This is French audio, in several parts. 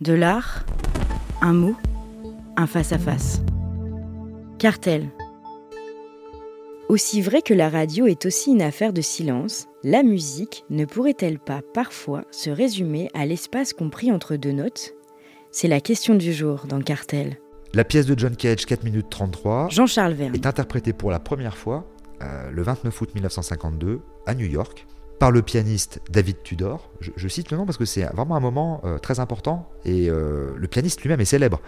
De l'art, un mot, un face-à-face. Cartel. Aussi vrai que la radio est aussi une affaire de silence, la musique ne pourrait-elle pas parfois se résumer à l'espace compris entre deux notes? C'est la question du jour dans Cartel. La pièce de John Cage, 4 minutes 33, Jean-Charles Verne. est interprétée pour la première fois euh, le 29 août 1952 à New York par le pianiste David Tudor. Je, cite le nom parce que c'est vraiment un moment euh, très important et euh, le pianiste lui-même est célèbre.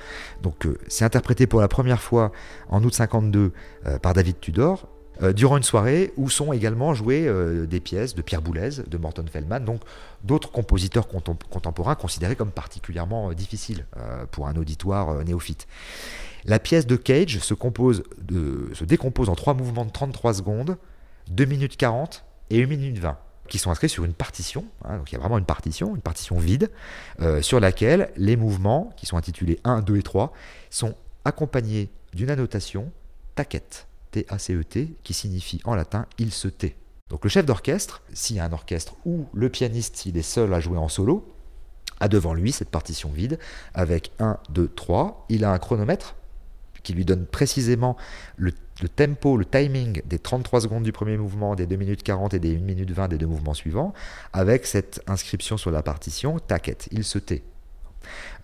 Donc euh, c'est interprété pour la première fois en août 52 euh, par David Tudor durant une soirée où sont également jouées des pièces de Pierre Boulez, de Morton Feldman, donc d'autres compositeurs contem- contemporains considérés comme particulièrement difficiles pour un auditoire néophyte. La pièce de Cage se, compose se décompose en trois mouvements de 33 secondes, 2 minutes 40 et 1 minute 20 qui sont inscrits sur une partition. hein, donc il y a vraiment une partition, une partition vide, euh, sur laquelle les mouvements, qui sont intitulés 1, 2 et 3, sont accompagnés d'une annotation taquette, T-A-C-E-T, E qui signifie en latin il se tait. Donc le chef d'orchestre, s'il y a un orchestre ou le pianiste, s'il est seul à jouer en solo, a devant lui cette partition vide avec 1, 2, 3. Il a un chronomètre qui lui donne précisément le, tempo, le timing des 33 secondes du premier mouvement, des 2 minutes 40 et des 1 minute 20 des deux mouvements suivants, avec cette inscription sur la partition, taquette, il se tait.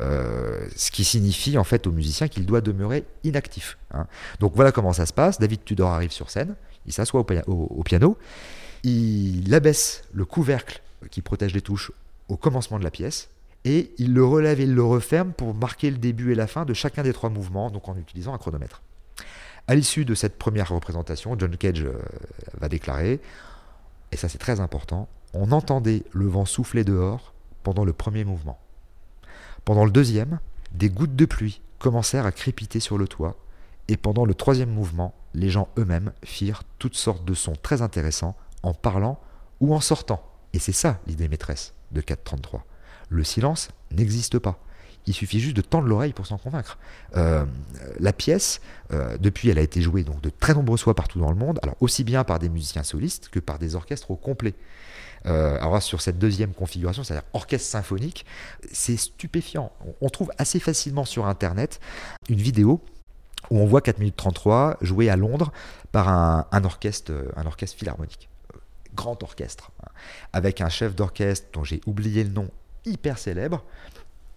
Euh, ce qui signifie en fait au musicien qu'il doit demeurer inactif. hein. Donc voilà comment ça se passe. David Tudor arrive sur scène, il s'assoit au piano, il abaisse le couvercle qui protège les touches au commencement de la pièce, et il le relève et il le referme pour marquer le début et la fin de chacun des trois mouvements, donc en utilisant un chronomètre. À l'issue de cette première représentation, John Cage euh, va déclarer, et ça c'est très important, on entendait le vent souffler dehors pendant le premier mouvement. Pendant le deuxième, des gouttes de pluie commencèrent à crépiter sur le toit, et pendant le troisième mouvement, les gens eux-mêmes firent toutes sortes de sons très intéressants en parlant ou en sortant. Et c'est ça l'idée maîtresse de 433. Le silence n'existe pas. Il suffit juste de tendre l'oreille pour s'en convaincre. Euh, la pièce, euh, depuis, elle a été jouée donc de très nombreuses fois partout dans le monde, alors aussi bien par des musiciens solistes que par des orchestres au complet. Euh, alors sur cette deuxième configuration, c'est-à-dire orchestre symphonique, c'est stupéfiant. On, trouve assez facilement sur Internet une vidéo où on voit 4 minutes 33 jouée à Londres par un, orchestre, un orchestre philharmonique, grand orchestre, hein, avec un chef d'orchestre dont j'ai oublié le nom, hyper célèbre,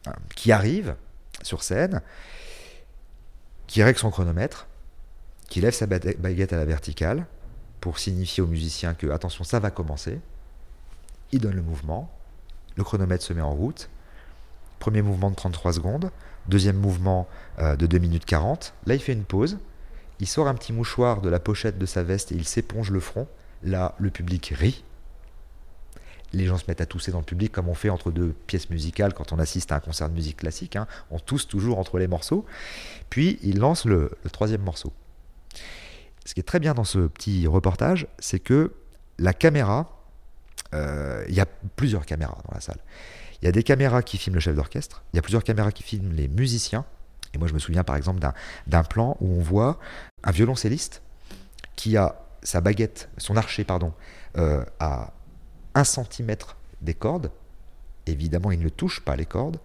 hein, qui arrive sur scène, qui règle son chronomètre, qui lève sa ba- baguette à la verticale pour signifier aux musiciens que attention, ça va commencer. Il donne le mouvement, le chronomètre se met en route. Premier mouvement de 33 secondes, deuxième mouvement euh, de 2 minutes 40. Là, il fait une pause. Il sort un petit mouchoir de la pochette de sa veste et il s'éponge le front. Là, le public rit. Les gens se mettent à tousser dans le public comme on fait entre deux pièces musicales quand on assiste à un concert de musique classique. hein. On tousse toujours entre les morceaux. Puis il lance le, troisième morceau. Ce qui est très bien dans ce petit reportage, c'est que la caméra, euh, il y a plusieurs caméras dans la salle. Il y a des caméras qui filment le chef d'orchestre, il y a plusieurs caméras qui filment les musiciens. Et moi, je me souviens par exemple d'un- plan où on voit un violoncelliste qui a sa baguette, son archet, pardon, euh, à 1 cm des cordes. Évidemment, il ne touche pas les cordes.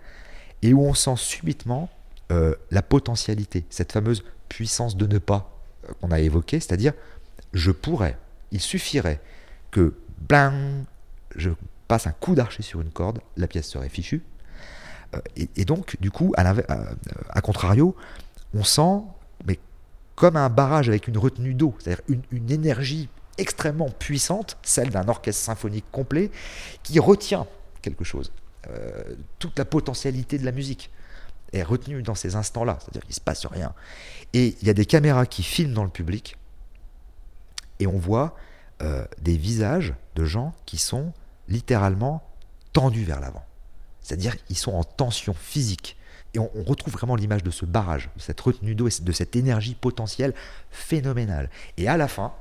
Et où on sent subitement euh, la potentialité, cette fameuse puissance de ne pas euh, qu'on a évoquée, c'est-à-dire je pourrais, il suffirait que blang, je passe un coup d'archet sur une corde, la pièce serait fichue. Euh, et, donc, du coup, à, à- contrario, on sent, mais comme un barrage avec une retenue d'eau, c'est-à-dire une énergie extrêmement puissante, celle d'un orchestre symphonique complet, qui retient quelque chose. Euh, toute la potentialité de la musique est retenue dans ces instants-là, c'est-à-dire qu'il ne se passe rien. Et il y a des caméras qui filment dans le public, et on voit euh, des visages de gens qui sont littéralement tendus vers l'avant. C'est-à-dire qu'ils sont en tension physique. Et on, on retrouve vraiment l'image de ce barrage, de cette retenue d'eau et de cette énergie potentielle phénoménale. Et à la fin,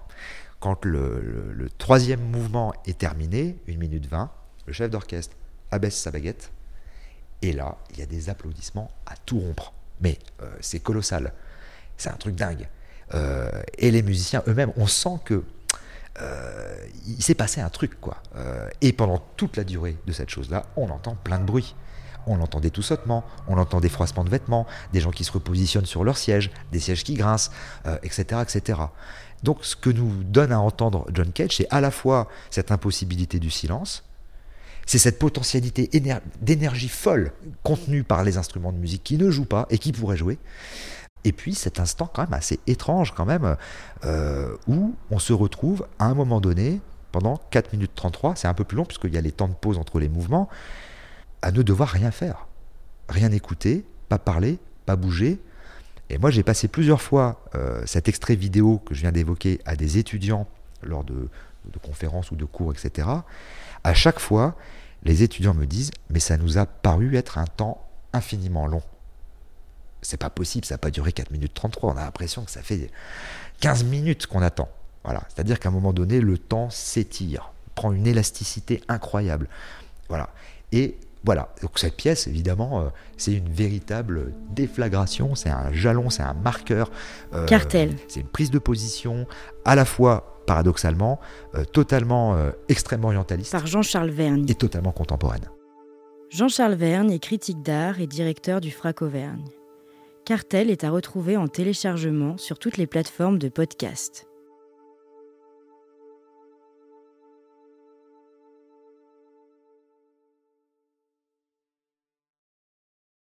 quand le, troisième mouvement est terminé, 1 minute 20, le chef d'orchestre abaisse sa baguette. Et là, il y a des applaudissements à tout rompre. Mais euh, c'est colossal. C'est un truc dingue. Euh, et les musiciens eux-mêmes, on sent que euh, il s'est passé un truc, quoi. Et pendant toute la durée de cette chose-là, on entend plein de bruit. On l'entend des toussotements, on entend des froissements de vêtements, des gens qui se repositionnent sur leur siège, des sièges qui grincent, etc., euh, etc. Donc ce que nous donne à entendre John Cage, c'est à la fois cette impossibilité du silence, c'est cette potentialité d'énergie folle contenue par les instruments de musique qui ne jouent pas et qui pourraient jouer. Et puis cet instant quand même assez étrange quand même, euh, où on se retrouve à un moment donné, pendant 4 minutes 33, c'est un peu plus long puisqu'il y a les temps de pause entre les mouvements, à ne devoir rien faire. Rien écouter, pas parler, pas bouger. Et moi j'ai passé plusieurs fois euh, cet extrait vidéo que je viens d'évoquer à des étudiants lors de, de conférences ou de cours, etc à chaque fois, les étudiants me disent Mais ça nous a paru être un temps infiniment long. C'est pas possible, ça n'a pas duré 4 minutes 33. On a l'impression que ça fait 15 minutes qu'on attend. Voilà. C'est-à-dire qu'à un moment donné, le temps s'étire, prend une élasticité incroyable. Voilà. Et voilà, donc cette pièce, évidemment, euh, c'est une véritable déflagration, c'est un jalon, c'est un marqueur. Euh, Cartel. C'est une prise de position à la fois paradoxalement, euh, totalement euh, extrêmement orientaliste. Par Jean-Charles Vergne. Et totalement contemporaine. Jean-Charles Vergne est critique d'art et directeur du FRAC Auvergne. Cartel est à retrouver en téléchargement sur toutes les plateformes de podcast.